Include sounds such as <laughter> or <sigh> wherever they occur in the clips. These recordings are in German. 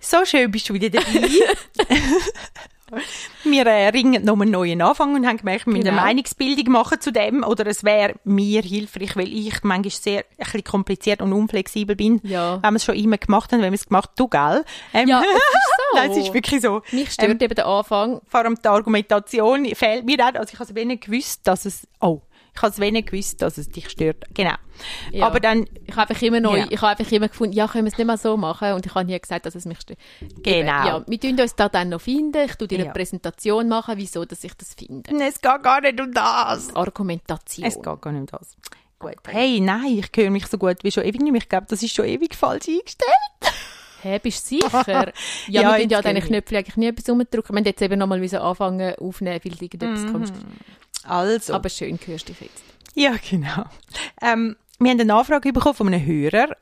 So schön bist du wieder dabei. <laughs> wir äh, ringen noch einen neuen Anfang und haben gemerkt, wir müssen Genau. eine Meinungsbildung machen zu dem. Oder es wäre mir hilfreich, weil ich manchmal sehr ein bisschen kompliziert und unflexibel bin. Ja. Wenn wir es schon immer gemacht haben, wenn wir es gemacht du, gell? Ähm, Ja, es ist so. <laughs> Nein, es ist wirklich so. Mich stört Ähm, eben der Anfang. vor allem die Argumentation fehlt mir auch. Also ich habe es wenig gewusst, dass es, oh, ich habe es wenig gewusst, dass es dich stört. Genau. Ja. Aber dann, Ich habe einfach immer neu, Ja. ich habe einfach immer gefunden, ja, können wir es nicht mal so machen? Und ich habe nie gesagt, dass es mich stört. Genau. Ja, wir tun uns da dann noch finden. Ich tue dir eine. Präsentation machen, wieso, dass ich das finde. es geht gar nicht um das. Argumentation. Es geht gar nicht um das. Gut. Hey, nein, ich höre mich so gut wie schon ewig nicht mehr. Ich glaube, das ist schon ewig falsch eingestellt. <laughs> Hä, bist du sicher? Ja, <laughs> Ja, wir ja an diesen ich. Knöpfen eigentlich nie etwas umdrücken. Wir haben jetzt eben nochmal anfangen aufnehmen, weil irgendetwas Mhm. kommt. Also. Aber schön hörst dich jetzt. ja, genau. Ähm, wir haben eine Anfrage bekommen von einem Hörer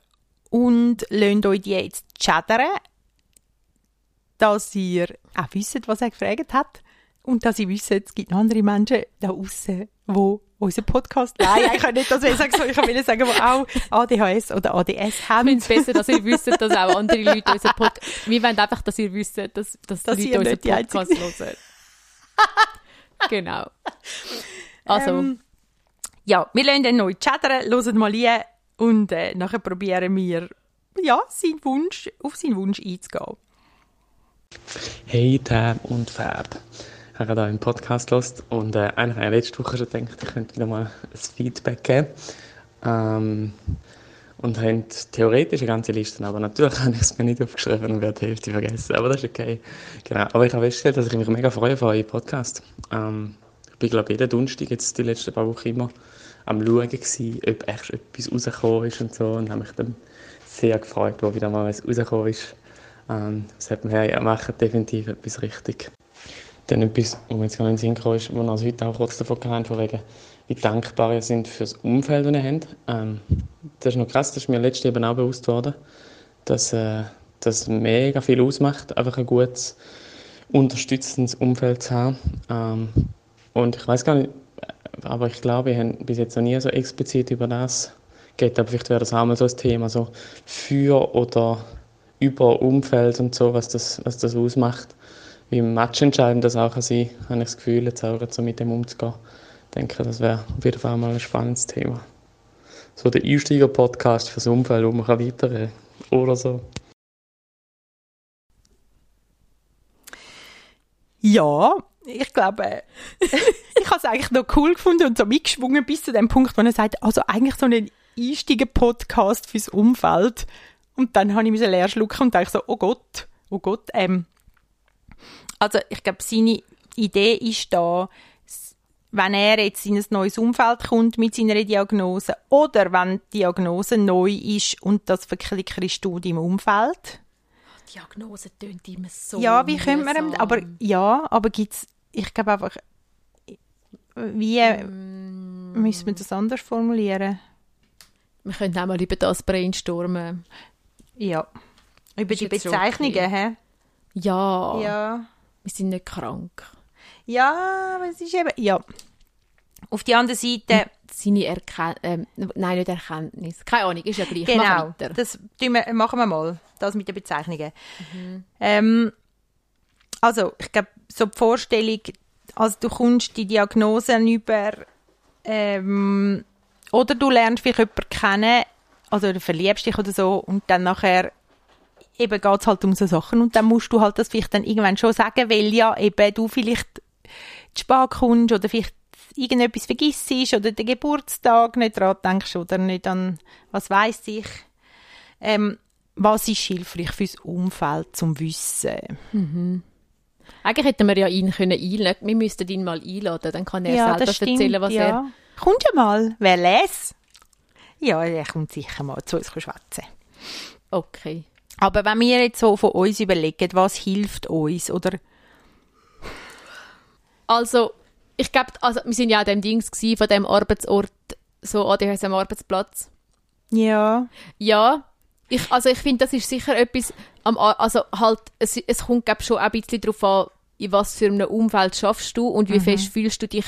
und lassen euch die jetzt chattern, dass ihr auch wisst, was er gefragt hat. Und dass ihr wisst, es gibt noch andere Menschen da draussen, die unseren Podcast, <laughs> nein, ich kann nicht das sagen, ich will sagen, die auch ADHS oder ADS Ich haben. finde es besser, dass ihr wisst, dass auch andere Leute unseren Podcast... Wir wollen einfach, dass ihr wisst, dass, dass, Dass die Leute unseren Podcast hören. <laughs> genau. <laughs> Also, Ähm, ja, wir lassen den neu chattern, hören mal rein und äh, nachher probieren wir, ja, seinen Wunsch, auf seinen Wunsch einzugehen. Hey Tab und Fab. Ich habe da einen Podcast gehört und äh, eigentlich habe ich letzte Woche schon gedacht, ich könnte wieder mal ein Feedback geben. Ähm, und haben theoretisch eine ganze Liste, aber natürlich <laughs> habe ich es mir nicht aufgeschrieben und werde die Hälfte vergessen. Aber das ist okay. Genau. Aber ich habe festgestellt, dass ich mich mega freue auf euren Podcast. Ähm, ich bin, glaube jeden Donnerstag jetzt die letzten paar Wochen immer am Schauen gewesen, ob echt etwas rausgekommen ist und so. Und habe mich dann sehr gefreut, wo wieder mal was rausgekommen ist. Ähm, das hat mir ja, macht definitiv etwas richtig. Dann etwas, wo mir jetzt gar nicht in den Sinn ist, wo wir heute auch kurz davon gehabt von wegen, wie dankbar ihr sind für das Umfeld, das ihr habt. Ähm, das ist noch krass, das ist mir letztes eben auch bewusst worden, dass äh, das mega viel ausmacht, einfach ein gutes, unterstützendes Umfeld zu haben. Ähm, und ich weiß gar nicht, aber ich glaube, wir haben bis jetzt noch nie so explizit über das geredet, aber vielleicht wäre das auch mal so ein Thema, so für oder über Umfeld und so, was das, was das ausmacht. Wie matchentscheidend das auch kann sein habe ich das Gefühl, jetzt auch so mit dem umzugehen. Ich denke, das wäre auf jeden Fall mal ein spannendes Thema. So der Einsteiger-Podcast fürs Umfeld, wo man kann kann. Oder so. Ja, ich glaube, <laughs> ich habe es eigentlich noch cool gefunden und so mitgeschwungen bis zu dem Punkt, wo er sagt, also eigentlich so einen Einsteiger-Podcast fürs Umfeld. Und dann habe ich mich leer schlucken und dachte so, oh Gott, oh Gott, ähm, also ich glaube, seine Idee ist da, wenn er jetzt in ein neues Umfeld kommt mit seiner Diagnose oder wenn die Diagnose neu ist und das verklickerst du im Umfeld. Diagnose tönt immer so Ja, wie könnte man, mühsam. aber ja, aber gibt's, ich glaube einfach, wie Mm. müssen wir das anders formulieren? Wir können auch mal über das brainstormen. Ja. Über Ist die Bezeichnungen, hä? Ja, Ja. wir sind nicht krank. Ja, aber es ist eben, ja. Auf die andere Seite, Seine Erkenntnis, ähm, nein, nicht Erkenntnis. Keine Ahnung, ist ja gleich. Genau, das wir, machen wir mal, das mit den Bezeichnungen. Ähm, also, ich glaube, so die Vorstellung, also du kommst die Diagnosen über, ähm, oder du lernst vielleicht jemanden kennen, also du verliebst dich oder so, und dann nachher eben geht es halt um so Sachen und dann musst du halt das vielleicht dann irgendwann schon sagen, weil ja eben du vielleicht zu spät kommst oder vielleicht irgendetwas vergisst oder den Geburtstag nicht dran denkst oder nicht an, was weiß ich. Ähm, was ist hilfreich fürs Umfeld zum Wissen? Eigentlich hätten wir ja ihn können einladen. Wir müssten ihn mal einladen, dann kann er selber erzählen, was ja. er... Kommt ja mal, wer les? Ja, er kommt sicher mal zu uns schwätzen. Okay. Aber wenn wir jetzt so von uns überlegen, was hilft uns, oder Also, ich glaube, also, wir sind ja an dem Dings gewesen, von dem Arbeitsort, so ADHS am Arbeitsplatz. ja, Ja, ich, also ich finde, das ist sicher etwas, am, also halt, es, es kommt glaub, schon ein bisschen darauf an, in was für einem Umfeld schaffst du und wie fest fühlst du dich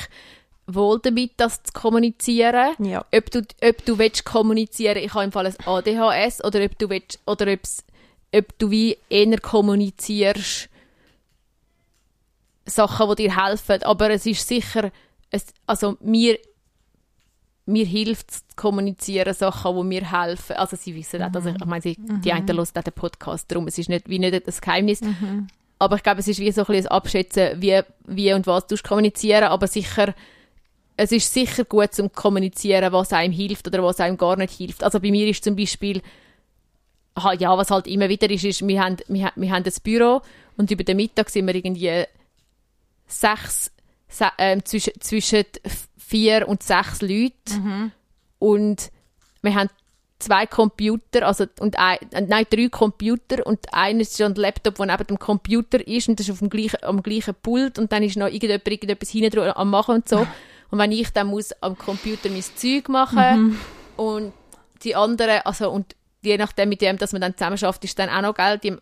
wohl damit, das zu kommunizieren. Ja. Ob du, ob du willst kommunizieren, ich habe im Fall ein ADHS, oder ob du willst, oder ob du wie eher kommunizierst, Sachen, die dir helfen. Aber es ist sicher, es, also mir, mir hilft es zu kommunizieren, Sachen, die mir helfen. Also sie wissen auch, dass ich, ich meine, sie, die einen hören auch den Podcast, darum, es ist nicht, wie nicht ein Geheimnis. Aber ich glaube, es ist wie so ein bisschen Abschätzen, wie, wie und was du kommunizieren, aber sicher, es ist sicher gut zum Kommunizieren, was einem hilft oder was einem gar nicht hilft. Also bei mir ist zum Beispiel, ja, was halt immer wieder ist, ist, wir haben, wir, wir haben ein Büro und über den Mittag sind wir irgendwie sechs, se, ähm, zwischen, zwischen vier und sechs Leute. Und wir haben zwei Computer, also und ein, äh, nein, drei Computer. Und einer ist schon ein Laptop, der neben dem Computer ist. Und das ist auf dem gleichen, am gleichen Pult. Und dann ist noch irgendjemand irgendetwas hinten am machen und so. <laughs> Und wenn ich dann muss am Computer mein Zeug machen und die anderen, also und je nachdem mit dem, dass man dann zusammen schafft, ist dann auch noch Geld. Die,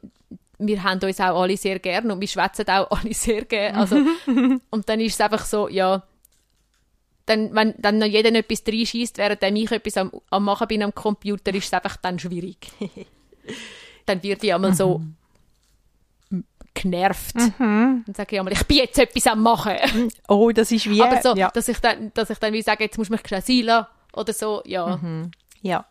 wir haben uns auch alle sehr gern und wir schwätzen auch alle sehr gern. Also, <laughs> und dann ist es einfach so, ja, dann, wenn dann noch jeder etwas reinschießt, während ich etwas am, am machen bin am Computer, ist es einfach dann schwierig. <laughs> dann wird ich einmal so genervt. Und sage ich einmal, ich bin jetzt etwas am machen. <laughs> Oh, das ist wie... Aber so, ja. dass ich dann, dass ich dann wie sage, jetzt muss ich mich schnell sein oder so, ja. ja.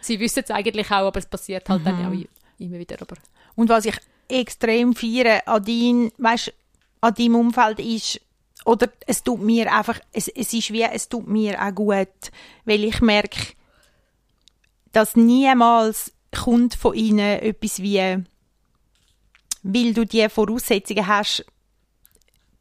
Sie wissen es eigentlich auch, aber es passiert halt dann auch immer wieder. Aber Und was ich extrem feiere an, dein, weißt, an deinem Umfeld ist, oder es tut mir einfach, es, es ist wie, es tut mir auch gut, weil ich merke, dass niemals kommt von ihnen etwas wie, weil du die Voraussetzungen hast,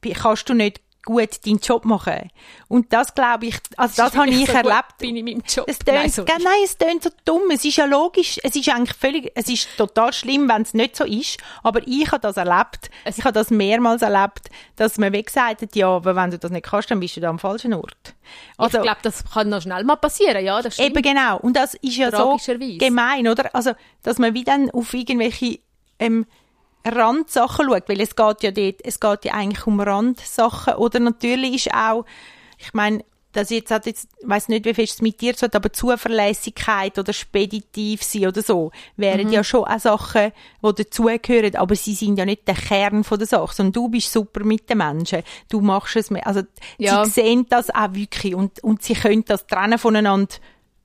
kannst du nicht gut deinen Job machen. Und das glaube ich, also das habe ich so erlebt. bin ich in meinem Job. Es tönt, Nein, sorry. nein, es tönt so dumm. Es ist ja logisch. Es ist eigentlich völlig, es ist total schlimm, wenn es nicht so ist. Aber ich habe das erlebt. ich habe das mehrmals erlebt, dass man gesagt hat, ja, aber wenn du das nicht kannst, dann bist du da am falschen Ort. Also, ich glaube, das kann noch schnell mal passieren, ja, das stimmt. Eben genau. Und das ist ja so gemein, oder? Also, dass man wie dann auf irgendwelche ähm, Randsachen schaut, weil es geht ja dort, es geht ja eigentlich um Randsachen. Oder natürlich ist auch, ich meine, das jetzt hat jetzt, ich weiss nicht, wie fest es mit dir zu hat, aber Zuverlässigkeit oder speditiv sein oder so, wären Mhm. ja schon auch Sachen, die dazugehören, aber sie sind ja nicht der Kern von der Sache, sondern du bist super mit den Menschen, du machst es, mehr- also Ja. sie sehen das auch wirklich und, und sie können das trennen voneinander,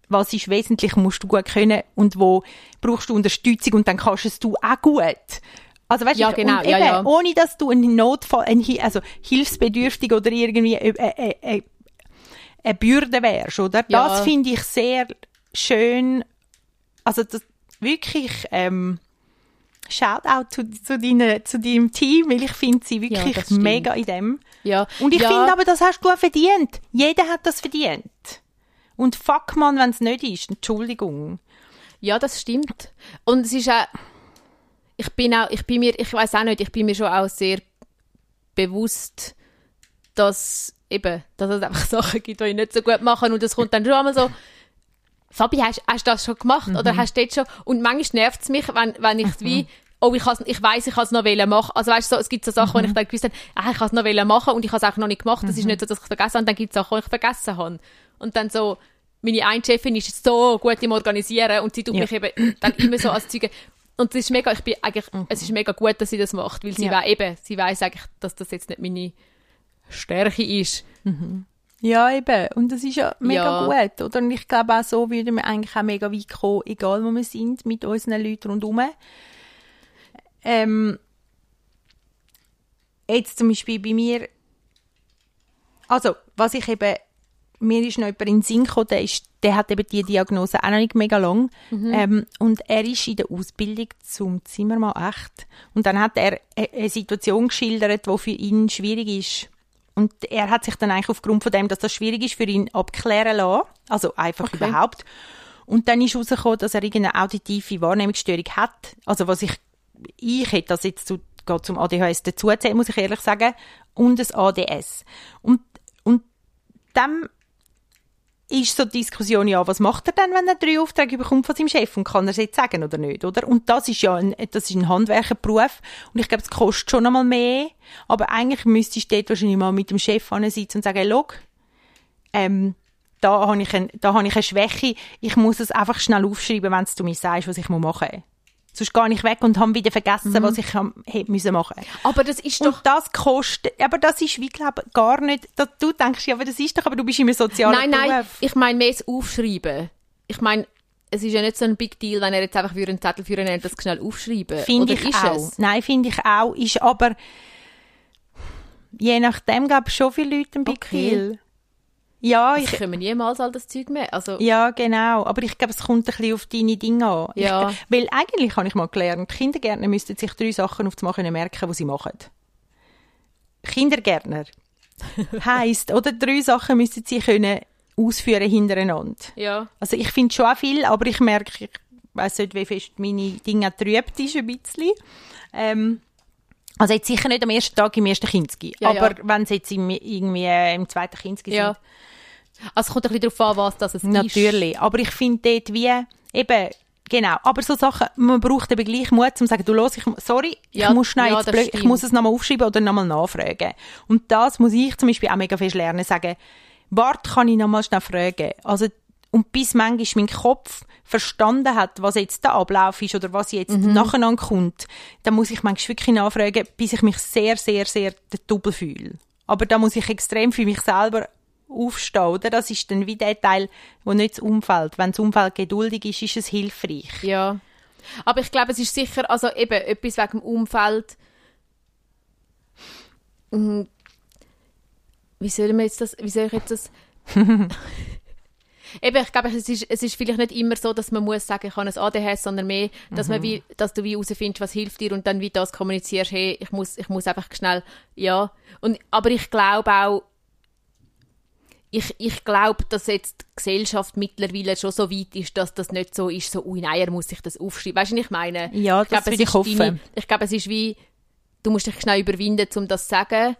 was ist wesentlich, musst du gut können und wo brauchst du Unterstützung und dann kannst es du auch gut. Also weißt Ja, du, genau, ja, eben, ja. ohne dass du einen Notfall, ein, Hi- also hilfsbedürftig oder irgendwie äh, äh, äh, eine Bürde wärst, oder? Ja. Das finde ich sehr schön. Also das wirklich ähm, Shoutout zu, zu, deine, zu deinem Team, weil ich finde sie wirklich stimmt. mega in dem. ja. Und ich ja, finde aber, das hast du auch verdient. Jeder hat das verdient. Und fuck man, wenn es nicht ist. Entschuldigung. Ja, das stimmt. Und es ist auch, ich bin auch, ich bin mir, ich weiß auch nicht, ich bin mir schon auch sehr bewusst, dass eben, dass es einfach <laughs> Sachen gibt, die ich nicht so gut mache und es kommt dann schon einmal so, Fabi, hast, hast du das schon gemacht oder hast du das schon? Und manchmal nervt es mich, wenn, wenn ich wie, oh, ich, has, ich weiss, ich kann es noch machen. Also weißt du, so, es gibt so Sachen, wo ich dann gewusst habe, ah, ich kann es noch machen und ich habe es auch noch nicht gemacht. Das ist nicht so, dass ich es vergessen habe. Und dann gibt es Sachen, die ich vergessen habe. Und dann so, meine eine Chefin ist so gut im Organisieren und sie tut Ja. mich eben dann immer so als Zeuge. Und es ist mega, ich bin eigentlich, es ist mega gut, dass sie das macht, weil sie Ja. wei- eben, sie weiß eigentlich, dass das jetzt nicht meine Stärke ist. Ja, eben. Und das ist ja mega Ja. gut, oder? Und ich glaube, auch so würden wir eigentlich auch mega weit kommen, egal wo wir sind, mit unseren Leuten rundherum. Ähm, jetzt zum Beispiel bei mir, also, was ich eben, mir ist noch jemand in den Sinn gekommen, der, ist, der hat eben die Diagnose auch noch nicht mega lang. Ähm, und er ist in der Ausbildung zum Zimmermann echt. Und dann hat er eine, eine Situation geschildert, die für ihn schwierig ist. Und er hat sich dann eigentlich aufgrund von dem, dass das schwierig ist, für ihn abklären lassen. Also einfach Okay. überhaupt. Und dann ist herausgekommen, dass er irgendeine auditive Wahrnehmungsstörung hat. Also was ich, ich hätte das jetzt zu, geht zum ADHS dazuzählen, muss ich ehrlich sagen. Und das ADS. Und, und dann ist so die Diskussion, ja, was macht er denn, wenn er drei Aufträge bekommt von seinem Chef und kann er es jetzt sagen oder nicht, oder? Und das ist ja ein, das ist ein Handwerkerberuf und ich glaube, es kostet schon einmal mehr, aber eigentlich müsstest du dort wahrscheinlich mal mit dem Chef sitzen und sagen, hey, schau, ähm, da habe ich, ein, da habe ich eine Schwäche. Ich muss es einfach schnell aufschreiben, wenn du mir sagst, was ich machen muss. Sonst gehe ich weg und habe wieder vergessen, Mhm. was ich hätte müssen machen Aber das ist Und doch... das kostet, aber das ist, wie glaube gar nicht, da, du denkst, ja, aber das ist doch, aber du bist im sozialen Nein, nein, Beruf. ich meine mehr das Aufschreiben. Ich meine, es ist ja nicht so ein Big Deal, wenn er jetzt einfach für einen Zettel für einen das schnell aufschreiben. Finde ich auch. Es? Nein, finde ich auch. Ist aber je nachdem gab es schon viele Leute ein Big Okay. Deal. Ja, Ich ich, komme niemals all das Zeug mehr. Also, ja, genau. Aber ich glaube, es kommt ein bisschen auf deine Dinge an. Ja. Ich, weil eigentlich habe ich mal gelernt, Kindergärtner müssten sich drei Sachen auf das können merken, die sie machen. Kindergärtner <laughs> heisst, oder drei Sachen müssen sie können ausführen hintereinander. ja. Also ich finde schon viel, aber ich merke, ich weiß nicht, wie fest meine Dinge trübt ist ein bisschen. Ähm, also jetzt sicher nicht am ersten Tag im ersten Kinski, Ja, aber ja. wenn es jetzt im, irgendwie äh, im zweiten Kinski ja. Also es kommt ein bisschen darauf an, was das es sind. Natürlich, aber ich finde dort wie, eben, genau, aber so Sachen, man braucht eben gleich Mut, um zu sagen, du los, ich, sorry, Ja, ich muss ja, blöd, ich muss es nochmal aufschreiben oder nochmal nachfragen. Und das muss ich zum Beispiel auch mega fest lernen, sagen, warte, kann ich nochmal schnell fragen. Also, und bis manchmal mein Kopf verstanden hat, was jetzt der Ablauf ist oder was jetzt Mhm. nacheinander kommt, dann muss ich manchmal wirklich nachfragen, bis ich mich sehr, sehr, sehr Double fühle. Aber da muss ich extrem für mich selber aufstehen, oder? Das ist dann wie der Teil, wo nicht das Umfeld. Wenn das Umfeld geduldig ist, ist es hilfreich. Ja. Aber ich glaube, es ist sicher, also eben etwas wegen dem Umfeld. Mm, Wie soll jetzt das, wie soll ich jetzt das... <laughs> Eben, ich glaube, es ist, es ist vielleicht nicht immer so, dass man muss sagen, ich habe ein ADHS, sondern mehr, dass, man wie, dass du wie herausfindest, was hilft dir und dann wie das kommunizierst, hey, ich muss, ich muss einfach schnell, ja. Und, aber ich glaube auch, ich, ich glaube, dass jetzt die Gesellschaft mittlerweile schon so weit ist, dass das nicht so ist, so, ui, nein, er muss sich das aufschreiben. Weißt du, was ich meine? Ja, ich das glaube, ich ist hoffen. deine- ich glaube, es ist wie, du musst dich schnell überwinden, um das zu sagen.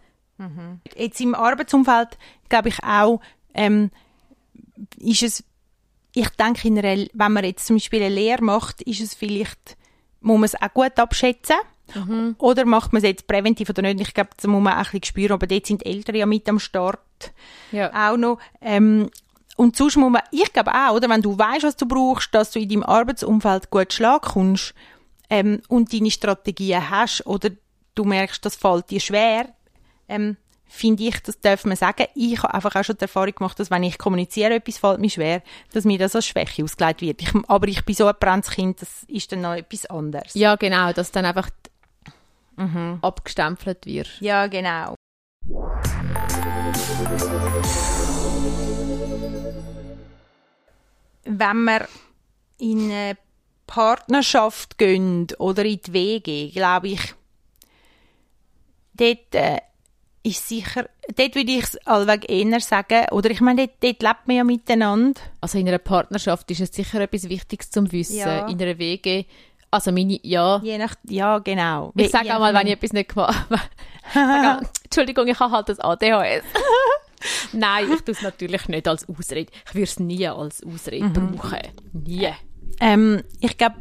Jetzt im Arbeitsumfeld, glaube ich auch, ähm, ist es, ich denke, in einer, wenn man jetzt zum Beispiel eine Lehre macht, ist es vielleicht, muss man es auch gut abschätzen. Oder macht man es jetzt präventiv oder nicht? Ich glaube, das muss man auch ein bisschen spüren. Aber dort sind die Eltern ja mit am Start Ja. auch noch. Ähm, und sonst muss man, ich glaube auch, oder, wenn du weißt, was du brauchst, dass du in deinem Arbeitsumfeld gut Schlag kommst ähm, und deine Strategien hast oder du merkst, das fällt dir schwer, ähm, finde ich, das darf man sagen. Ich habe einfach auch schon die Erfahrung gemacht, dass wenn ich kommuniziere, etwas fällt mir schwer, dass mir das als Schwäche ausgelegt wird. Ich, aber ich bin so ein brennendes Kind, das ist dann noch etwas anderes. Ja, genau, dass dann einfach abgestempelt wird. Ja, genau. Wenn wir in eine Partnerschaft gehen oder in die WG, glaube ich, dort äh, ist sicher, dort würde ich es allweg eher sagen, oder ich meine, dort, dort lebt man ja miteinander. Also in einer Partnerschaft ist es sicher etwas Wichtiges zum Wissen. Ja. In einer WG, also meine, ja. Je nach, ja, genau. Ich sage Je auch mal, wenn ich etwas nicht gemacht <laughs> habe. <laughs> Entschuldigung, ich habe halt das ADHS. <laughs> Nein, ich tue es natürlich nicht als Ausrede. Ich würde es nie als Ausrede brauchen. Nie. Ähm, ich glaube,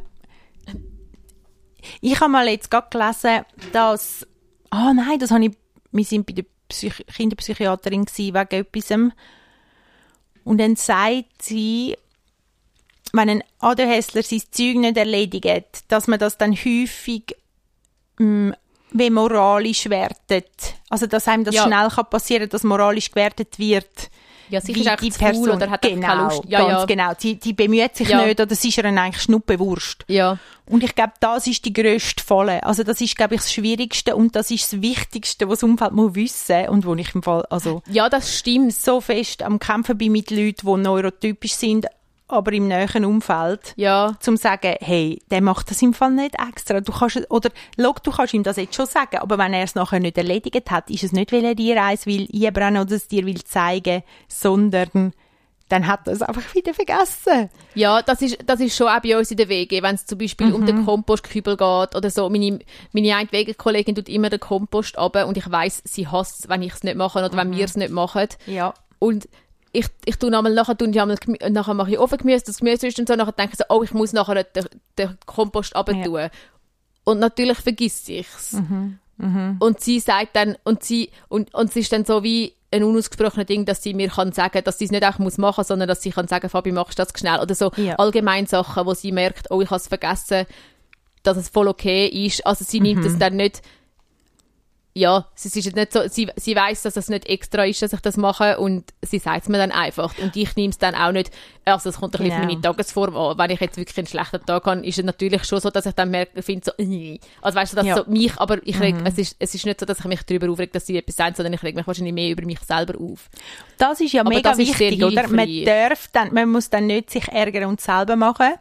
ich habe mal jetzt gerade gelesen, dass, ah nein, das habe ich, wir sind bei der Psych Kinderpsychiaterin gewesen, wegen etwas. Und dann sagt sie, wenn ein ADHSler sein Zeug nicht erledigt, dass man das dann häufig mh, wie moralisch wertet. Also, dass einem das Ja. schnell kann passieren dass moralisch gewertet wird. Ja, wie ist die Person. oder hat genau, keine Lust. Ja, ganz ja. genau. Die, die bemüht sich Ja. nicht oder es ist ihr eigentlich schnuppewurst. Ja. Und ich glaube, das ist die grösste Falle. Also das ist, glaube ich, das Schwierigste und das ist das Wichtigste, was das Umfeld muss wissen und wo ich im Fall also ja, das stimmt. so fest am Kämpfen bin mit Leuten, die neurotypisch sind, aber im näheren Umfeld, Ja. zum sagen, hey, der macht das im Fall nicht extra. Du kannst, oder, log, du kannst ihm das jetzt schon sagen, aber wenn er es nachher nicht erledigt hat, ist es nicht, weil er dir eins will einbrennen oder es dir will zeigen, sondern dann hat er es einfach wieder vergessen. Ja, das ist, das ist schon auch bei uns in der WG, wenn es zum Beispiel um Mhm. den Kompostkübel geht oder so. Meine, meine eine WG-Kollegin tut immer den Kompost ab und ich weiß, sie hasst es, wenn ich es nicht mache oder Mhm. wenn wir es nicht machen. Ja. Und ich, ich tue einmal, nachher, tue ich einmal, nachher mache ich Ofengemüse, das Gemüse ist und so, nachher denke ich so, oh, ich muss nachher den, den Kompost runter tun. Und natürlich vergisst ich's. Mhm. Und sie sagt dann, und sie, und, und es ist dann so wie, ein unausgesprochenes Ding, dass sie mir kann sagen, dass sie es nicht einfach muss machen, sondern dass sie kann sagen, Fabi, machst du das schnell oder so Ja. allgemein Sachen, wo sie merkt, oh, ich habe es vergessen, dass es voll okay ist. Also sie nimmt Mhm. es dann nicht ja, es ist jetzt nicht so, sie, sie weiß, dass es nicht extra ist, dass ich das mache und sie sagt es mir dann einfach und ich nehme es dann auch nicht, also es kommt ein bisschen auf Genau. meine Tagesform an. Wenn ich jetzt wirklich einen schlechten Tag habe, ist es natürlich schon so, dass ich dann merke, finde so, äh. also weißt du, dass Ja. Mhm. so mich, aber ich reg, es, ist, es ist nicht so, dass ich mich darüber aufrege, dass sie etwas sagen, sondern ich reg mich wahrscheinlich mehr über mich selber auf. Das ist ja Aber mega das wichtig, oder? Man darf dann, man muss dann nicht sich ärgern und selber machen,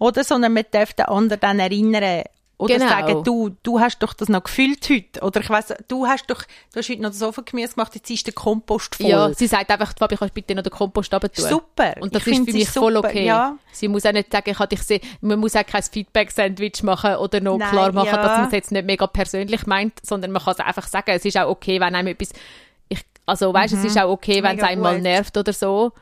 oder? Sondern man darf den anderen dann erinnern. Oder Genau. sagen, du, du hast doch das noch gefühlt heute. Oder ich weiss, du hast doch, du hast heute noch das Ofengemüse gemacht, jetzt ist der Kompost voll. Ja, sie sagt einfach, Fabi, kannst du bitte noch den Kompost runter? Super. Und das Ich ist für mich voll super. okay. Ja. Sie muss auch nicht sagen, ich dich gesehen, man muss auch kein Feedback-Sandwich machen oder noch Nein, klar machen, ja. dass man es jetzt nicht mega persönlich meint, sondern man kann es einfach sagen. Es ist auch okay, wenn einem etwas, ich, also weißt, es ist auch okay, wenn es Mhm. Mega einem mal gut. nervt oder so.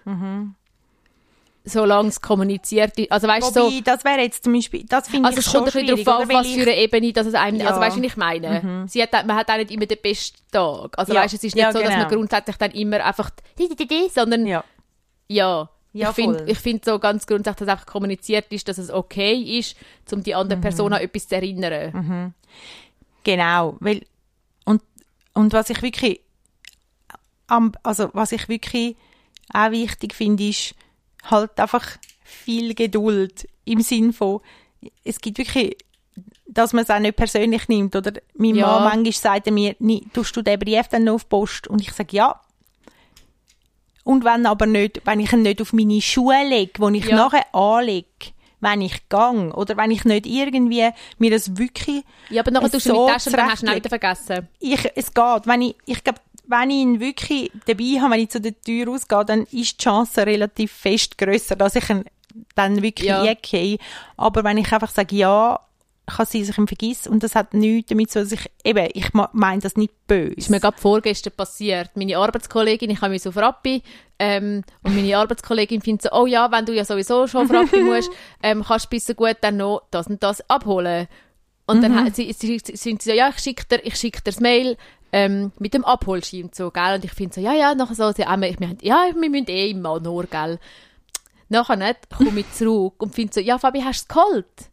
Solange es kommuniziert ist. Also weißt du, Wobei, so, das wäre jetzt zum Beispiel, das finde also ich es schon kommt ein bisschen darauf an, oder? was für eine Ebene, dass es einem, Ja. Mhm. also weißt du, was ich meine? Sie hat, man hat auch nicht immer den besten Tag. Also Ja. weißt du, es ist nicht Ja, so, dass man genau. grundsätzlich dann immer einfach, sondern ja. ja, Ja, ich finde find so ganz grundsätzlich, dass einfach kommuniziert ist, dass es okay ist, um die andere Person Mhm. an etwas zu erinnern. Genau, weil und, und was ich wirklich am, also was ich wirklich auch wichtig finde, ist halt einfach viel Geduld im Sinn von es gibt wirklich dass man es auch nicht persönlich nimmt oder mein Ja. Mann manchmal sagt er mir «Nie, tust du den Brief dann noch auf die Post und ich sage ja und wenn aber nicht wenn ich ihn nicht auf meine Schuhe lege wo ich Ja. nachher anlege wenn ich gang oder wenn ich nicht irgendwie mir das wirklich Ja, aber nachher tust du so mit Taschen und dann hast du zurechtlegen. vergessen. ich, es geht. Wenn ich, ich glaube, wenn ich ihn wirklich dabei habe, wenn ich zu der Tür rausgehe, dann ist die Chance relativ fest grösser, dass ich ihn dann wirklich Ja. eingehe. Aber wenn ich einfach sage, ja, kann sein, dass ich ihn vergesse und das hat nichts damit zu tun, ich, eben, ich meine das nicht böse. ist mir gerade vorgestern passiert. Meine Arbeitskollegin, ich habe mich auf Rappi ähm, und meine Arbeitskollegin findet so, oh ja, wenn du ja sowieso schon auf Rappi <laughs> musst, ähm, kannst du bis so gut dann noch das und das abholen. Und dann hat sie, sie, sie, sind sie so, ja, ich schicke dir, ich schick dir das Mail ähm, mit dem Abholschein und so, gell? Und ich finde so, ja, ja, nachher so, sie, wir, wir, haben- ja, wir müssen eh immer nur, gell? Nachher nicht, komme ich zurück und finde so, ja, Fabi, hast du es geholt?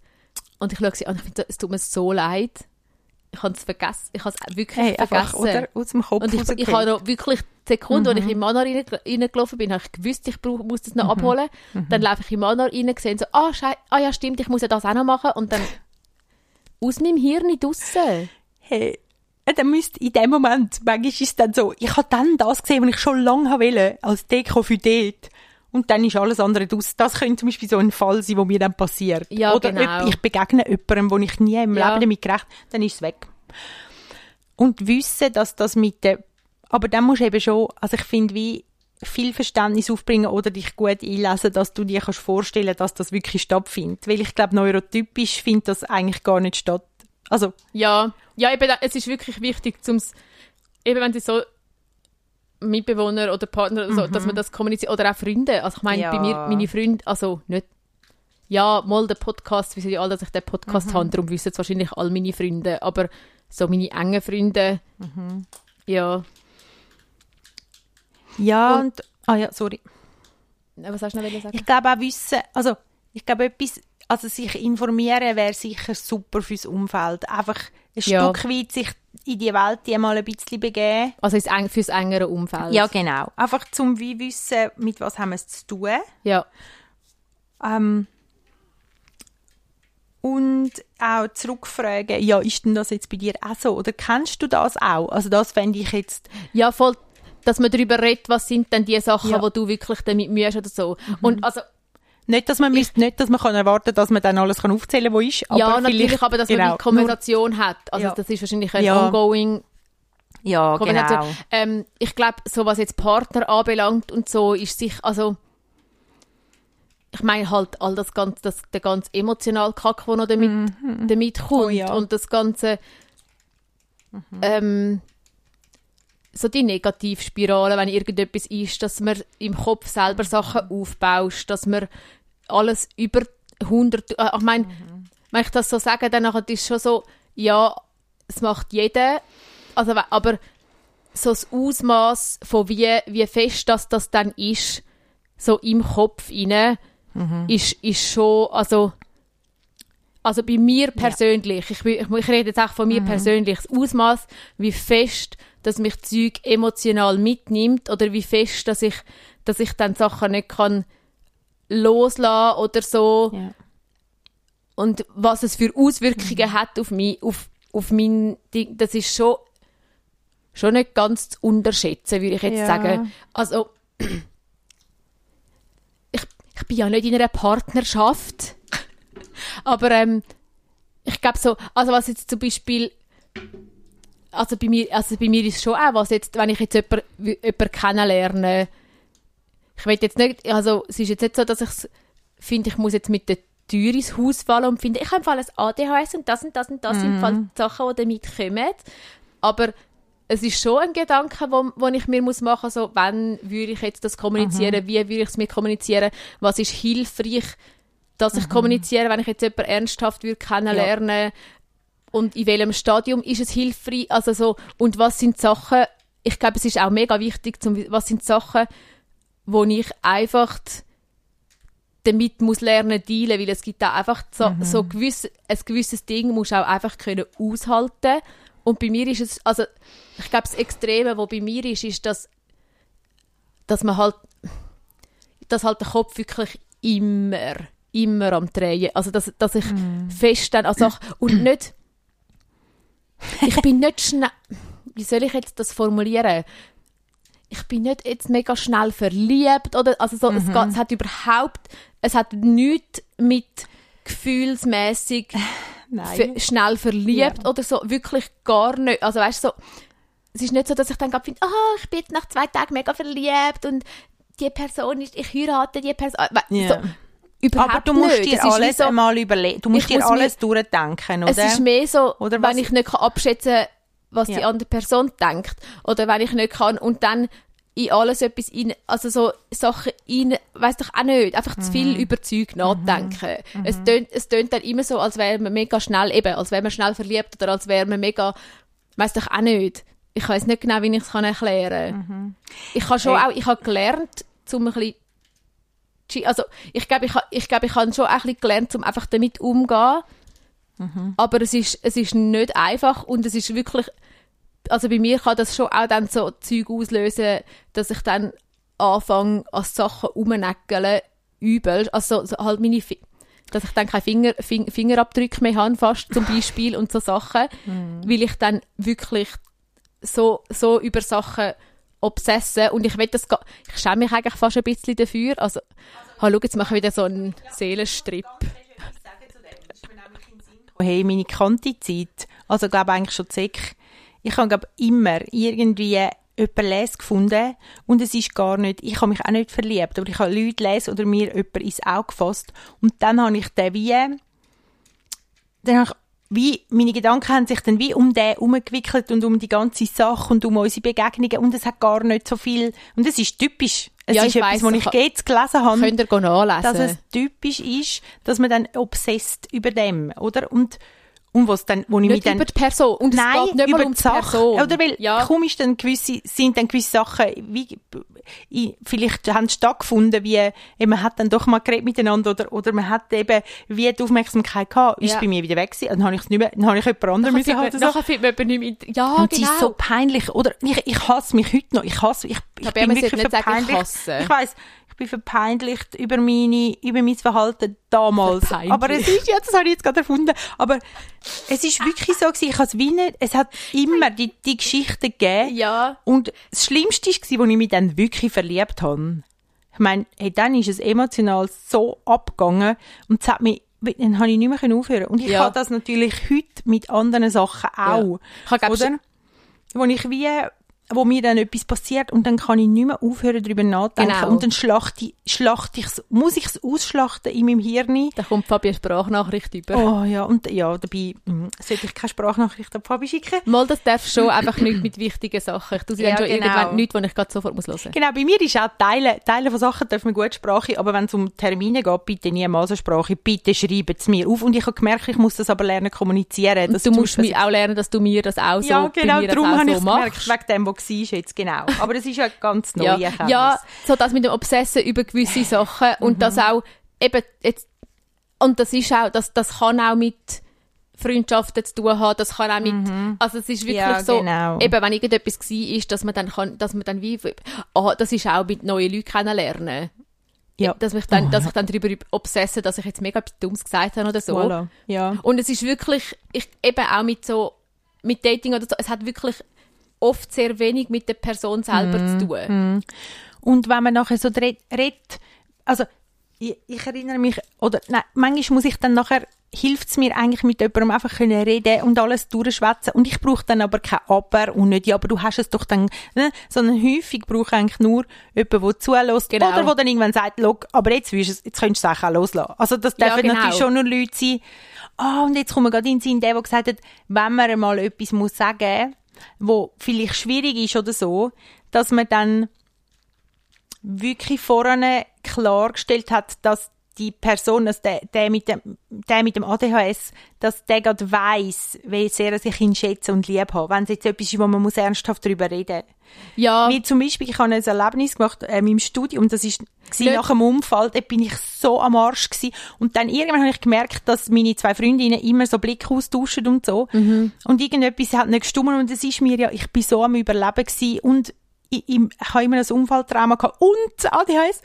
Und ich schaue sie an und ich finde so, es tut mir so leid. Ich habe es vergessen. Ich habe es wirklich hey, vergessen. oder? Aus dem Kopf Und ich, ich habe noch wirklich die Sekunde, Mhm. als ich im Manor rein- reingelaufen bin, habe ich gewusst, ich brauch, muss das noch Mhm. abholen. Dann laufe ich im Manor rein, gesehen so, ah, schei ah ja, stimmt, ich muss ja das auch noch machen. Und dann <laughs> aus meinem Hirn draussen. hey, dann müsste in dem Moment, manchmal ist es dann so, ich habe dann das gesehen, was ich schon lange wollte, als Deko für dort. Und dann ist alles andere draus. Das könnte zum Beispiel so ein Fall sein, wo mir dann passiert. Ja, Oder genau. ich begegne jemandem, wo ich nie im Ja. Leben damit gerechnet dann ist es weg. Und wissen, dass das mit der, aber dann musst du eben schon, also ich finde, wie viel Verständnis aufbringen oder dich gut einlesen, dass du dir kannst vorstellen, dass das wirklich stattfindet. Weil ich glaube, neurotypisch findet das eigentlich gar nicht statt. Also, Ja, ja eben, es ist wirklich wichtig, zum eben wenn sie so Mitbewohner oder Partner, oder so, dass man das kommuniziert, oder auch Freunde. Also ich meine, Ja. bei mir, meine Freunde, also nicht, ja, mal der Podcast, wissen ja alle, dass ich den Podcast habe, darum wissen es wahrscheinlich all meine Freunde, aber so meine engen Freunde, ja, ja, Und- und, ah ja, sorry. was hast du noch sagen? Ich glaube auch wissen, also ich glaube etwas, also sich informieren wäre sicher super fürs Umfeld. Einfach ein Ja. Stück weit sich in die Welt die mal ein bisschen begeben. Also ins fürs engere Umfeld. Ja, genau. Einfach zum wie wissen, mit was haben wir es zu tun. Ja, Ähm, und auch zurückfragen, ja, ist denn das jetzt bei dir auch so? Oder kennst du das auch? Also das fände ich jetzt, ja, voll, dass man darüber redet, was sind denn die Sachen, Ja. wo du wirklich damit mühst oder so. Und also, nicht, dass man müsste, nicht, dass man kann erwarten dass man dann alles kann aufzählen kann, wo ist. Aber ja, natürlich, aber dass man genau, die Konversation hat. Also Ja. das ist wahrscheinlich ein Ja. ongoing ja, genau. Ähm, ich glaube, so was jetzt Partner anbelangt und so, ist sich, also ich meine halt all das ganze, das, der ganz emotionale Kack, der noch damit, damit kommt Oh ja. und das ganze ähm, so die Negativspirale, wenn irgendetwas ist, dass man im Kopf selber Sachen aufbaust, dass man alles über 100, äh, ich meine, wenn ich das so sage, dann ist es schon so, ja, es macht jeder, also, aber so das Ausmaß von wie, wie fest das, das dann ist, so im Kopf inne, Mhm. ist, ist schon, also, also bei mir persönlich, ich, will- ich, ich rede jetzt auch von Mhm. mir persönlich, das Ausmaß, wie fest, dass mich Zeug emotional mitnimmt oder wie fest, dass ich, dass ich dann Sachen nicht kann loslassen oder so Ja. und was es für Auswirkungen Mhm. hat auf mich, auf, auf mein Ding, das ist schon, schon nicht ganz zu unterschätzen, würde ich jetzt Ja. sagen. Also, <clears throat> ich, ich bin ja nicht in einer Partnerschaft, <laughs> aber ähm, ich glaube so, also was jetzt zum Beispiel, also bei mir, also bei mir ist es schon auch, was jetzt, wenn ich jetzt jemanden, jemanden kennenlerne, ich will jetzt nicht, also es ist jetzt nicht so, dass ich finde, ich muss jetzt mit der Tür ins Haus fallen und finde, ich habe im Fall ein ADHS und das und das und das sind im Fall die Sachen, die damit kommen. Aber es ist schon ein Gedanke, wo, wo ich mir muss machen muss, so, wann würde ich jetzt das kommunizieren, wie würde ich es mir kommunizieren, was ist hilfreich, dass ich kommuniziere, wenn ich jetzt jemanden ernsthaft würde kennenlernen und in welchem Stadium ist es hilfreich, also so, und was sind die Sachen, ich glaube, es ist auch mega wichtig, zum, was sind die Sachen, wo ich einfach damit muss lernen dealen, weil es gibt auch einfach so, so gewiss, ein gewisses Ding musst auch einfach können aushalten. Und bei mir ist es, also ich glaube das Extreme, wo bei mir ist, ist, dass dass man halt dass halt der Kopf wirklich immer immer am Drehen, also dass, dass ich fest dann also und nicht ich bin nicht schnell wie soll ich jetzt das formulieren ich bin nicht jetzt mega schnell verliebt oder also so, es, geht, es hat überhaupt es hat nichts mit gefühlsmäßig Nein. ver schnell verliebt oder so wirklich gar nicht also weißt du so es ist nicht so dass ich dann finde ah ich bin jetzt nach zwei Tagen mega verliebt und die Person ist ich heirate die Person Ja. Überhaupt Aber du musst nicht. dir alles so, einmal überlegen. Du musst dir muss mir- alles durchdenken, oder? es ist mehr so, Oder wenn was- ich nicht kann abschätzen was die Ja. andere Person denkt. Oder wenn ich nicht kann und dann in alles etwas rein, also so Sachen rein, weiss doch auch nicht, einfach zu Mhm. viel über Zeug nachdenken. Es, tönt, es tönt dann immer so, als wäre man mega schnell, eben, als wäre man schnell verliebt oder als wäre man mega, weiss doch auch nicht. Ich weiß nicht genau, wie ich es kann erklären Ich habe schon Mhm. Hey. auch, ich habe gelernt, um ein bisschen also ich glaube, ich, ich, glaube, ich habe schon ein bisschen gelernt, um einfach damit umzugehen. Aber es ist, es ist nicht einfach und es ist wirklich, also bei mir kann das schon auch dann so Zeug auslösen, dass ich dann anfange, an Sachen rumnäckeln, übel, also so halt meine, Fi- dass ich dann keine Finger, Fing, Fingerabdrücke mehr habe, fast zum Beispiel und so Sachen, weil ich dann wirklich so, so über Sachen obsesse und ich will das, ich schäme mich eigentlich fast ein bisschen dafür, also, ha, schau, jetzt mache ich wieder so einen Seelenstrip. hey, meine Kanti-Zeit, also glaube eigentlich schon zick, ich habe glaube immer irgendwie jemanden lesen gefunden. Und es ist gar nicht, ich habe mich auch nicht verliebt, aber ich habe Leute lesen oder mir jemanden ins Auge gefasst. Und dann habe ich den wie, dann habe ich wie, meine Gedanken haben sich dann wie um den herumgewickelt und um die ganze Sache und um unsere Begegnungen und es hat gar nicht so viel, und es ist typisch, es Ja, ist ich etwas, was ich jetzt gelesen habe, Könnt ihr nachlesen? dass es typisch ist, dass man dann obsessed über dem, oder? Und, und was dann, wo ich mich nicht dann... über die Person. Und Nein, es geht nicht über um die Sache. Person. Oder weil ja. komisch dann gewisse, sind dann gewisse Sachen, wie, vielleicht haben stattgefunden, wie, eben, man hat dann doch mal geredet miteinander, oder, oder man hat eben, wie die Aufmerksamkeit gehabt, ist Ja. bei mir wieder weg gewesen, dann habe ich es nicht mehr, dann habe ich jemand anderem müssen halt man- nachher findet man nicht mehr... Ja, Und es genau. ist so peinlich, oder? Ich, ich hasse mich heute noch. Ich hasse, ich, ich Aber bin wirklich nicht sagen, verpeinlicht. hassen. Ich weiss, ich bin verpeinlicht über meine, über mein Verhalten damals. Aber es ist, ja, das habe ich jetzt gerade erfunden. Aber es ist wirklich so gewesen, ich habe es wie nicht, es hat immer die, die Geschichten gegeben. Ja. Und das Schlimmste war, wo ich mich dann wirklich verliebt habe. Ich meine, hey, dann ist es emotional so abgegangen und es hat mich, dann habe ich nicht mehr können aufhören. Und ich Ja. habe das natürlich heute mit anderen Sachen auch. Ich habe, Oder? Wo ich wie, wo mir dann etwas passiert und dann kann ich nicht mehr aufhören, darüber nachdenken. Genau. Und dann schlachte schlachte ich's, muss ich es ausschlachten in meinem Hirn. Da kommt Fabian Sprachnachricht über. Oh ja, und ja, dabei hm, sollte ich keine Sprachnachricht an Fabi schicken. Mal, das darfst du schon einfach nicht mit wichtigen Sachen. Ich tue sie Ja, dann schon genau. irgendwann nicht, wo ich gerade sofort muss hören Genau, bei mir ist auch Teile, Teile von Sachen dürfen wir gut Sprache, aber wenn es um Termine geht, bitte niemals eine Sprache, bitte schreiben es mir auf. Und ich habe gemerkt, ich muss das aber lernen kommunizieren. Du musst mir auch lernen, dass du mir das auch so, ja, genau, bei mir das darum auch habe so ich es gemerkt, machst. wegen dem, was war jetzt genau. Aber es ist ja ganz <laughs> neu. ja, ja, so das mit dem Obsessen über gewisse Sachen und das Mhm. auch eben jetzt und das ist auch, das, das kann auch mit Freundschaften zu tun haben, das kann auch mit, also es ist wirklich Mhm. Ja, so, genau. eben wenn irgendetwas war, ist, dass man dann kann, dass man dann wie, ah, das ist auch mit neuen Leuten kennenlernen. Ja. Dass, mich dann, dass ich <laughs> dann darüber obsesse, dass ich jetzt mega etwas Dummes gesagt habe oder so. Voilà. Ja. Und es ist wirklich, ich, eben auch mit so, mit Dating oder so, es hat wirklich oft sehr wenig mit der Person selber Mhm. zu tun. Und wenn man nachher so redet, also ich, ich erinnere mich, oder nein, manchmal muss ich dann nachher, hilft es mir eigentlich mit jemandem einfach können reden und alles durchschwätzen und ich brauche dann aber kein Aber und nicht, ja, aber du hast es doch dann, ne? sondern häufig brauche ich eigentlich nur jemanden, der zulässt Genau. oder der dann irgendwann sagt, «Log, aber jetzt, es, jetzt könntest du es auch loslassen. Also das Ja, dürfen genau. natürlich schon nur Leute sein, ah, und jetzt kommen wir gerade in den Sinn, der, der gesagt hat, wenn man einmal etwas muss sagen, wo vielleicht schwierig ist oder so, dass man dann wirklich vorne klargestellt hat, dass die Person, dass der, der, mit dem, der mit dem ADHS, dass der gerade weiss, wie sehr er sich ihn schätzen und lieb hat. Wenn es jetzt etwas ist, wo man muss ernsthaft darüber reden Ja, Wie zum Beispiel, ich habe ein Erlebnis gemacht äh, im Studium, das ist Nicht- nach dem Unfall, da bin ich so am Arsch gsi. Und dann irgendwann habe ich gemerkt, dass meine zwei Freundinnen immer so Blick austauschen und so. Mhm. Und irgendetwas hat nicht gestimmt und es ist mir ja, ich bin so am Überleben gsi und ich, ich, ich habe immer ein Unfalltrauma gehabt und ADHS.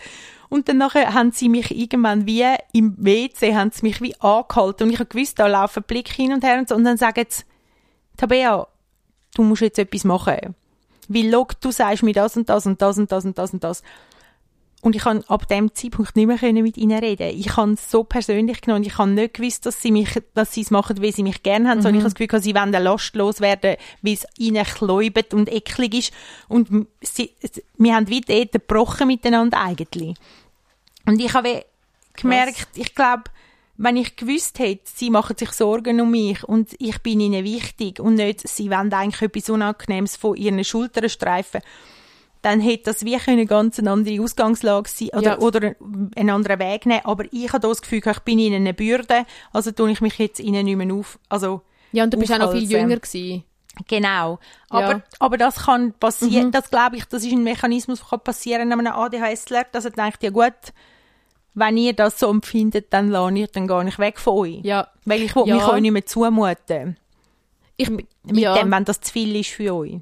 Und dann nachher haben sie mich irgendwann wie im WC, haben sie mich wie angehalten und ich habe gewusst, da laufen Blick hin und her und so. Und dann sagen sie, Tabea, du musst jetzt etwas machen. Weil, log, du sagst mir das und das und das und das und das und das. Ich kann ab dem Zeitpunkt nicht mehr können mit ihnen reden. Ich habe es so persönlich genommen. Ich habe nicht gewusst, dass sie mich, dass sie es machen, wie sie mich gerne haben, sondern ich habe das Gefühl, sie wollen dann lastlos werden, weil es ihnen kläubt und eklig ist. Und sie, wir haben wie dort gebrochen miteinander eigentlich. Und ich habe gemerkt, ich glaube, wenn ich gewusst hätte, sie machen sich Sorgen um mich und ich bin ihnen wichtig und nicht, sie wollen eigentlich etwas Unangenehmes von ihren Schultern streifen, dann hätte das wie eine ganz andere Ausgangslage sein oder, Ja. oder einen anderen Weg nehmen. Aber ich habe da das Gefühl, ich bin ihnen eine Bürde, also tue ich mich jetzt ihnen nicht mehr auf. Also, ja, und du bist auch noch viel jünger gewesen. Genau. Ja. Aber, aber das kann passieren, das glaube ich, das ist ein Mechanismus, der kann passieren an einem ADHSler, dass er denkt, ja gut, wenn ihr das so empfindet, dann lasse ich, dann gehe ich weg von euch. Ja. Weil ich will Ja. mich euch nicht mehr zumuten. Ich, Mit ja, dem, wenn das zu viel ist für euch.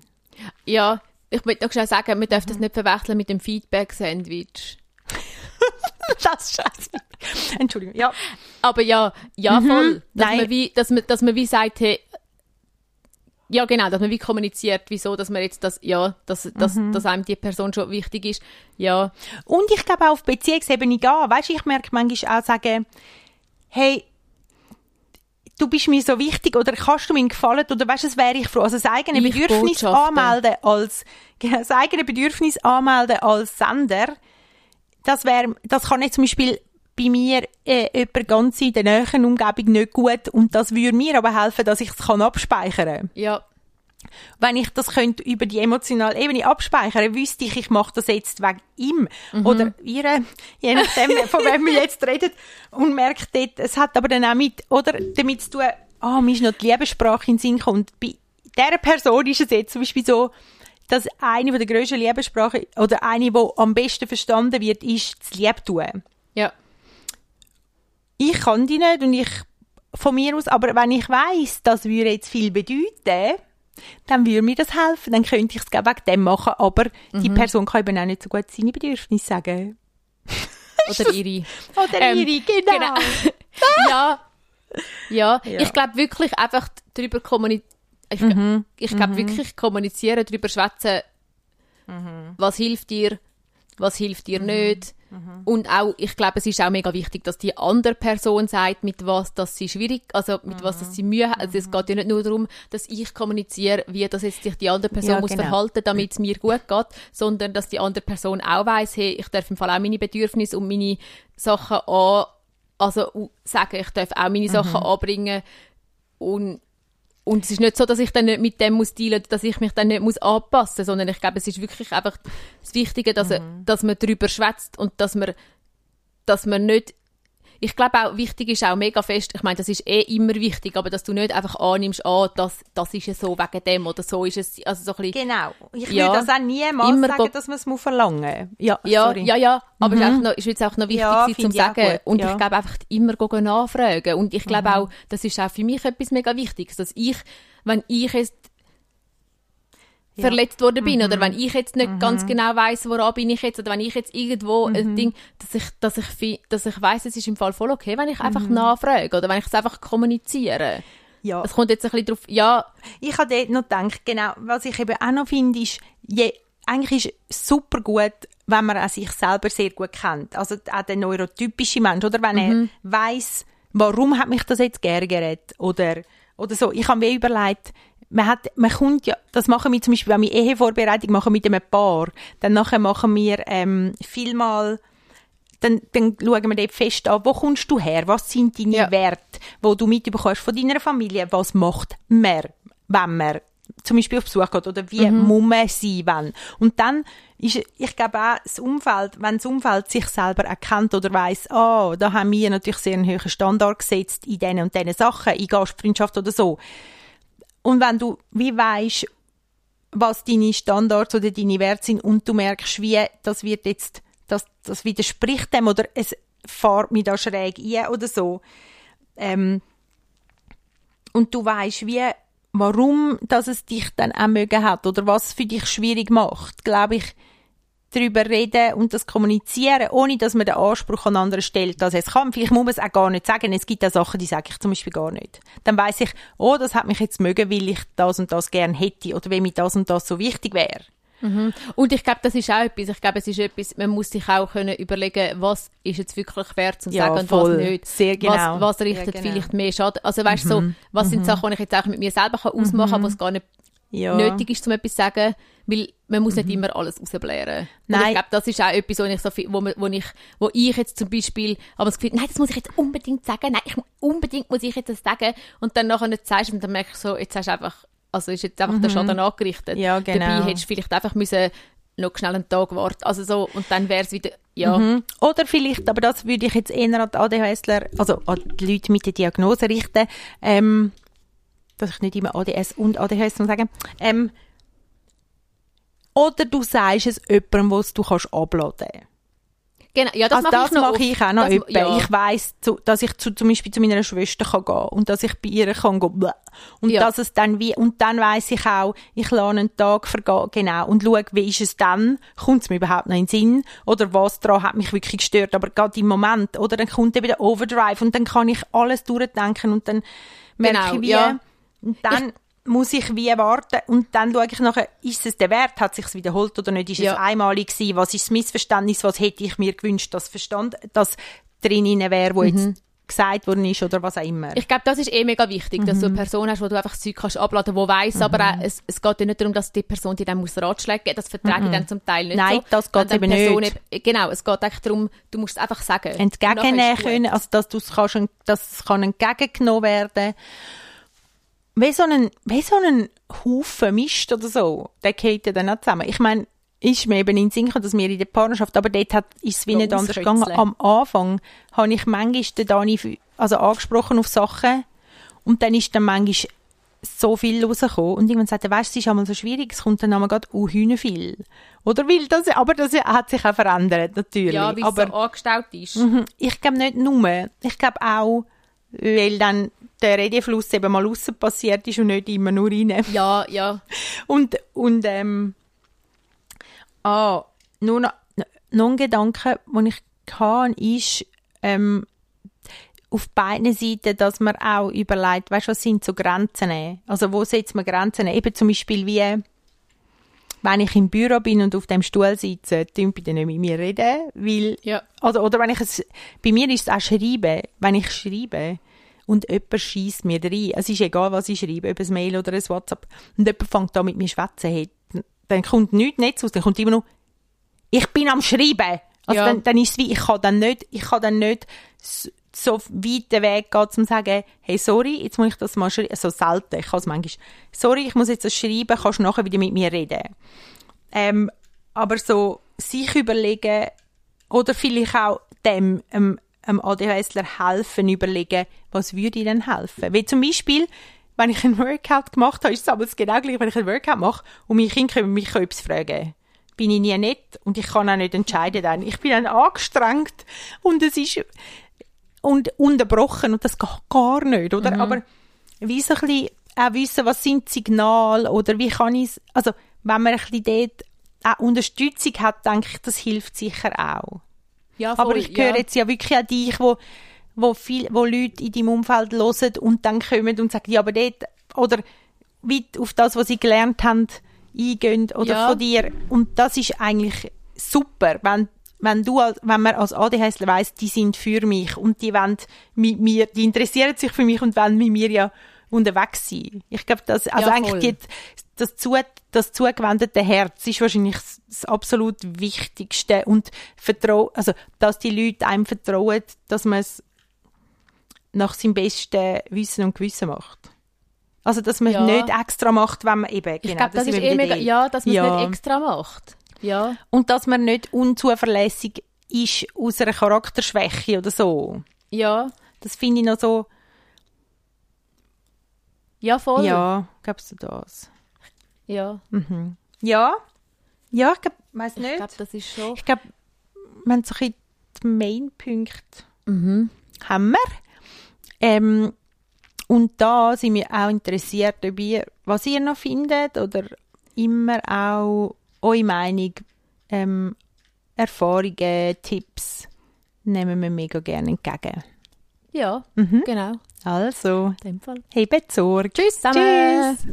ja, ich möchte noch schnell sagen, wir dürfen das nicht verwechseln mit dem Feedback-Sandwich. <laughs> das ist scheiße. Entschuldigung. Ja. Aber ja, ja, voll. Dass Mhm. Nein. man, wie, dass, man, dass man wie sagt, hey, ja genau, dass man wie kommuniziert, wieso, dass man jetzt das, ja, dass, dass, Mhm. dass einem die Person schon wichtig ist. Ja, Und ich glaube auch auf Beziehungsebene gehen. Weißt du, ich merke manchmal auch sagen, hey, du bist mir so wichtig oder kannst du mir gefallen oder weißt du, das wäre ich froh. Also das eigene Ich Bedürfnis anmelden als, <laughs> genau, das eigene Bedürfnis anmelden als Sender, das wäre, das kann jetzt zum Beispiel bei mir äh, jemand ganz in der näheren Umgebung nicht gut und das würde mir aber helfen, dass ich es kann abspeichern ja, wenn ich das könnte über die emotionale Ebene abspeichern, wüsste ich, ich mache das jetzt wegen ihm Mhm. oder ihr, je nachdem, <laughs> von wem wir jetzt reden, und merkt dort, es hat aber dann auch mit, oder damit zu tun, ah, mir ist noch die Liebessprache in den Sinn gekommen. Und bei dieser Person ist es jetzt zum Beispiel so, dass eine von der grössten Liebessprachen, oder eine, die am besten verstanden wird, ist das Liebtun ja, ich kann die nicht und ich von mir aus, aber wenn ich weiß, das würde jetzt viel bedeuten, dann würde mir das helfen, dann könnte ich es wegen dem machen, aber die Mhm. Person kann eben auch nicht so gut seine Bedürfnisse sagen. <laughs> oder ihre. Oder Ähm, ihre, genau. genau. <laughs> ja, ja, Ja. ich glaube wirklich einfach darüber kommunizieren. Ich, Mhm. ich glaube wirklich kommunizieren, darüber schwätzen, Mhm. was hilft dir, was hilft dir nicht. Mhm. Und auch, ich glaube, es ist auch mega wichtig, dass die andere Person sagt, mit was dass sie schwierig, also mit was dass sie Mühe hat. Also es geht ja nicht nur darum, dass ich kommuniziere, wie das jetzt sich die andere Person Ja, muss genau. verhalten, damit es mir gut geht, sondern dass die andere Person auch weiß, hey, ich darf im Fall auch meine Bedürfnisse und meine Sachen an, also sagen, ich darf auch meine Sachen Mhm. anbringen und und es ist nicht so, dass ich dann nicht mit dem muss dealen, dass ich mich dann nicht muss anpassen, sondern ich glaube, es ist wirklich einfach das Wichtige, dass, Mhm. dass man darüber schwätzt und dass man, dass man nicht, ich glaube auch, wichtig ist auch mega fest, ich meine, das ist eh immer wichtig, aber dass du nicht einfach annimmst, ah, das, das ist ja so wegen dem oder so ist es, also so ein bisschen, Genau. Ich Ja. würde das auch niemals Immer sagen, dass man es muss verlangen muss. Ja, Ja, sorry. ja, ja, aber es ist, noch, ist jetzt auch noch wichtig Ja, auch sagen. gut, Und ja. Mhm. ich glaube einfach immer nachfragen. Und ich glaube auch, das ist auch für mich etwas mega Wichtiges, dass ich, wenn ich jetzt Ja. verletzt worden bin Mhm. oder wenn ich jetzt nicht ganz genau weiß, woran bin ich jetzt oder wenn ich jetzt irgendwo Mhm. ein Ding, dass ich, dass ich, dass ich weiß, es ist im Fall voll okay, wenn ich einfach Mhm. nachfrage oder wenn ich es einfach kommuniziere. Ja. Es kommt jetzt ein bisschen drauf, ja, Ich habe dort noch gedacht, genau, was ich eben auch noch finde, ist, je, eigentlich ist es super gut, wenn man sich selber sehr gut kennt. Also auch der neurotypische Mensch, oder wenn Mhm. er weiß, warum hat mich das jetzt geärgert oder, oder so. Ich habe mir überlegt, man hat, man kommt ja, das machen wir zum Beispiel, wenn wir Ehevorbereitung machen mit einem Paar, dann nachher machen wir ähm, vielmal dann, dann schauen wir dort fest an, wo kommst du her, was sind deine Ja. Werte, wo du mitbekommst von deiner Familie, was macht man, wenn man zum Beispiel auf Besuch geht oder wie muss man sein, wenn. Und dann ist, ich glaube auch, das Umfeld, wenn das Umfeld sich selber erkennt oder weiss, ah, da haben wir natürlich sehr einen hohen Standard gesetzt in diesen und diesen Sachen, in Gastfreundschaft oder so. Und wenn du wie weisst, was deine Standards oder deine Werte sind und du merkst, wie das wird jetzt, das, das widerspricht dem oder es fährt mich da schräg ein oder so. Ähm, und du weißt, wie, warum dass es dich dann auch mögen hat oder was für dich schwierig macht, glaube ich, darüber reden und das kommunizieren, ohne dass man den Anspruch an andere stellt, dass es kann. Vielleicht muss man es auch gar nicht sagen. Es gibt auch Sachen, die sage ich zum Beispiel gar nicht. Dann weiß ich, oh, das hat mich jetzt mögen, weil ich das und das gern hätte oder weil mir das und das so wichtig wäre. Und ich glaube, das ist auch etwas. Ich glaube, es ist etwas, man muss sich auch können überlegen, was ist jetzt wirklich wert zu Ja, sagen und voll. was nicht. Sehr genau. Was, was richtet genau. vielleicht mehr Schaden. Also weißt du, so, was sind Sachen, die ich jetzt auch mit mir selber kann ausmachen kann, was gar nicht Ja. nötig ist, um etwas zu sagen, weil man muss nicht immer alles rausblären. Und Nein. ich glaube, das ist auch etwas, wo ich, so viel, wo, wo ich, wo ich jetzt zum Beispiel aber das Gefühl, nein, das muss ich jetzt unbedingt sagen, nein, ich, unbedingt muss ich jetzt das sagen und dann nachher nicht sagst und dann merkst du so, jetzt hast du einfach, also ist jetzt einfach der Schaden angerichtet. Ja, genau. Dabei hättest du vielleicht einfach müssen noch schnell einen Tag warten, also so, und dann wäre es wieder, ja, Mhm. Oder vielleicht, aber das würde ich jetzt eher an die ADHSler, also an die Leute mit der Diagnose richten, ähm, dass ich nicht immer ADS und ADHS muss sagen, ähm, oder du sagst es jemandem, was du kannst abladen genau, ja, das also mache das ich noch mache ich auch noch Das- ja. Ich weiss, zu, dass ich zu, zum Beispiel zu meiner Schwester kann gehen und dass ich bei ihr kann gehen bläh. und Ja. dass es dann wie und dann weiss ich auch, ich lasse einen Tag vergehen, genau und schaue, wie ist es dann, kommt es mir überhaupt noch in den Sinn oder was daran hat mich wirklich gestört, aber gerade im Moment oder dann kommt eben der Overdrive und dann kann ich alles durchdenken und dann merke Genau, ich wie ja. und dann muss ich wie warten und dann schaue ich nachher, ist es der Wert, hat sich wiederholt oder nicht, ist Ja. es einmalig gewesen, was ist das Missverständnis, was hätte ich mir gewünscht, dass Verstand, dass drin wäre, wo jetzt gesagt worden ist oder was auch immer. Mhm. Ich glaube, das ist eh mega wichtig, dass du Mhm. eine Person hast, wo du einfach das Zeug kannst abladen, die weiss, aber auch, es, es geht ja nicht darum, dass die Person dir dann muss Ratschläge geben, das vertrage ich dann zum Teil nicht Mhm. Nein, so. das geht eben Person nicht. eben- Genau, es geht eigentlich darum, du musst es einfach sagen. Entgegennehmen können, also dass du es kannst, dass es kann entgegengenommen werden. Wie so ein, wie so ein Haufen Mist oder so, der geht ja dann auch zusammen. Ich meine, ist mir eben in den Sinn gekommen, dass wir in der Partnerschaft, aber dort hat, ist es wie So nicht anders gegangen. Am Anfang habe ich manchmal den Dani also angesprochen auf Sachen und dann ist dann manchmal so viel rausgekommen und irgendwann sagt er, weißt du, es ist einmal so schwierig, es kommt dann einmal gerade uh, Hühner viel. Oder weil das, aber das hat sich auch verändert, natürlich. Ja, weil es aber so angestellt ist. Mhm. Ich glaube nicht nur. Ich glaube auch, weil dann der Redefluss eben mal aussen passiert ist und nicht immer nur rein. Ja, ja. Und, und ähm, ah, nur noch, noch ein Gedanke, den ich hatte, ist, ähm, auf beiden Seiten, dass man auch überlegt, weißt was sind so Grenzen? Also wo setzt man Grenzen? Eben zum Beispiel wie, wenn ich im Büro bin und auf dem Stuhl sitze, dann bitte nicht mit mir reden, weil Ja. oder, oder wenn ich es, bei mir ist es auch schreiben, wenn ich schreibe und jemand schießt mir rein, es ist egal, was ich schreibe, ob ein Mail oder ein WhatsApp, und jemand fängt an mit mir schwätzen, hey, dann kommt nichts Netz aus, dann kommt immer nur, ich bin am Schreiben. Also Ja. dann, dann ist es wie, ich kann dann nicht, ich kann dann nicht so weit den Weg gehen, um zu sagen, hey, sorry, jetzt muss ich das mal schreiben, so selten, ich kann es manchmal, sorry, ich muss jetzt das schreiben, kannst du nachher wieder mit mir reden. Ähm, aber so sich überlegen oder vielleicht auch dem ähm, einem ADHSler helfen, überlegen, was würde ihnen helfen. Wie zum Beispiel, wenn ich einen Workout gemacht habe, ist es aber genau gleich, wenn ich einen Workout mache und meine Kinder können mich etwas fragen. Bin ich nie nett und ich kann auch nicht entscheiden dann. Ich bin dann angestrengt und es ist und unterbrochen und das geht gar nicht, oder? Mhm. Aber wie so ein bisschen auch wissen, was sind Signale oder wie kann ich also wenn man ein bisschen dort auch Unterstützung hat, denke ich, das hilft sicher auch. Ja, Aber voll, ich höre ja. jetzt ja wirklich an dich, wo, wo, viel, wo Leute in deinem Umfeld hören und dann kommen und sagen, ja, aber dort, oder wie auf das, was sie gelernt haben, eingehen oder Ja. von dir. Und das ist eigentlich super, wenn, wenn du, als- wenn man als ADHSler weiss, die sind für mich und die wollen mit mir, die interessieren sich für mich und wollen mit mir ja unterwegs sein. Ich glaube, das, also Ja, eigentlich die, das, zu, das zugewendete Herz ist wahrscheinlich das, das absolut Wichtigste und vertrau also, dass die Leute einem vertrauen, dass man es nach seinem besten Wissen und Gewissen macht. Also, dass man Ja. nicht extra macht, wenn man eben, Ich genau, glaube, das sind ist eh mega, ja, dass man es Ja. nicht extra macht. Ja, Und dass man nicht unzuverlässig ist aus einer Charakterschwäche oder so. ja, Das finde ich noch so, ja, voll. ja, glaubst du das? ja. Mhm. Ja, ja, ich glaube, weiß Ich nicht. glaube, das ist schon. Ich glaube, wir haben so ein bisschen die Main-Punkte Mhm. haben wir. Ähm, und da sind wir auch interessiert, ob ihr, was ihr noch findet oder immer auch eure Meinung, ähm, Erfahrungen, Tipps nehmen wir mega gerne entgegen. Ja, Mhm. genau. Also, In dem Fall. hebt Sorge. Tschüss zusammen. Tschüss.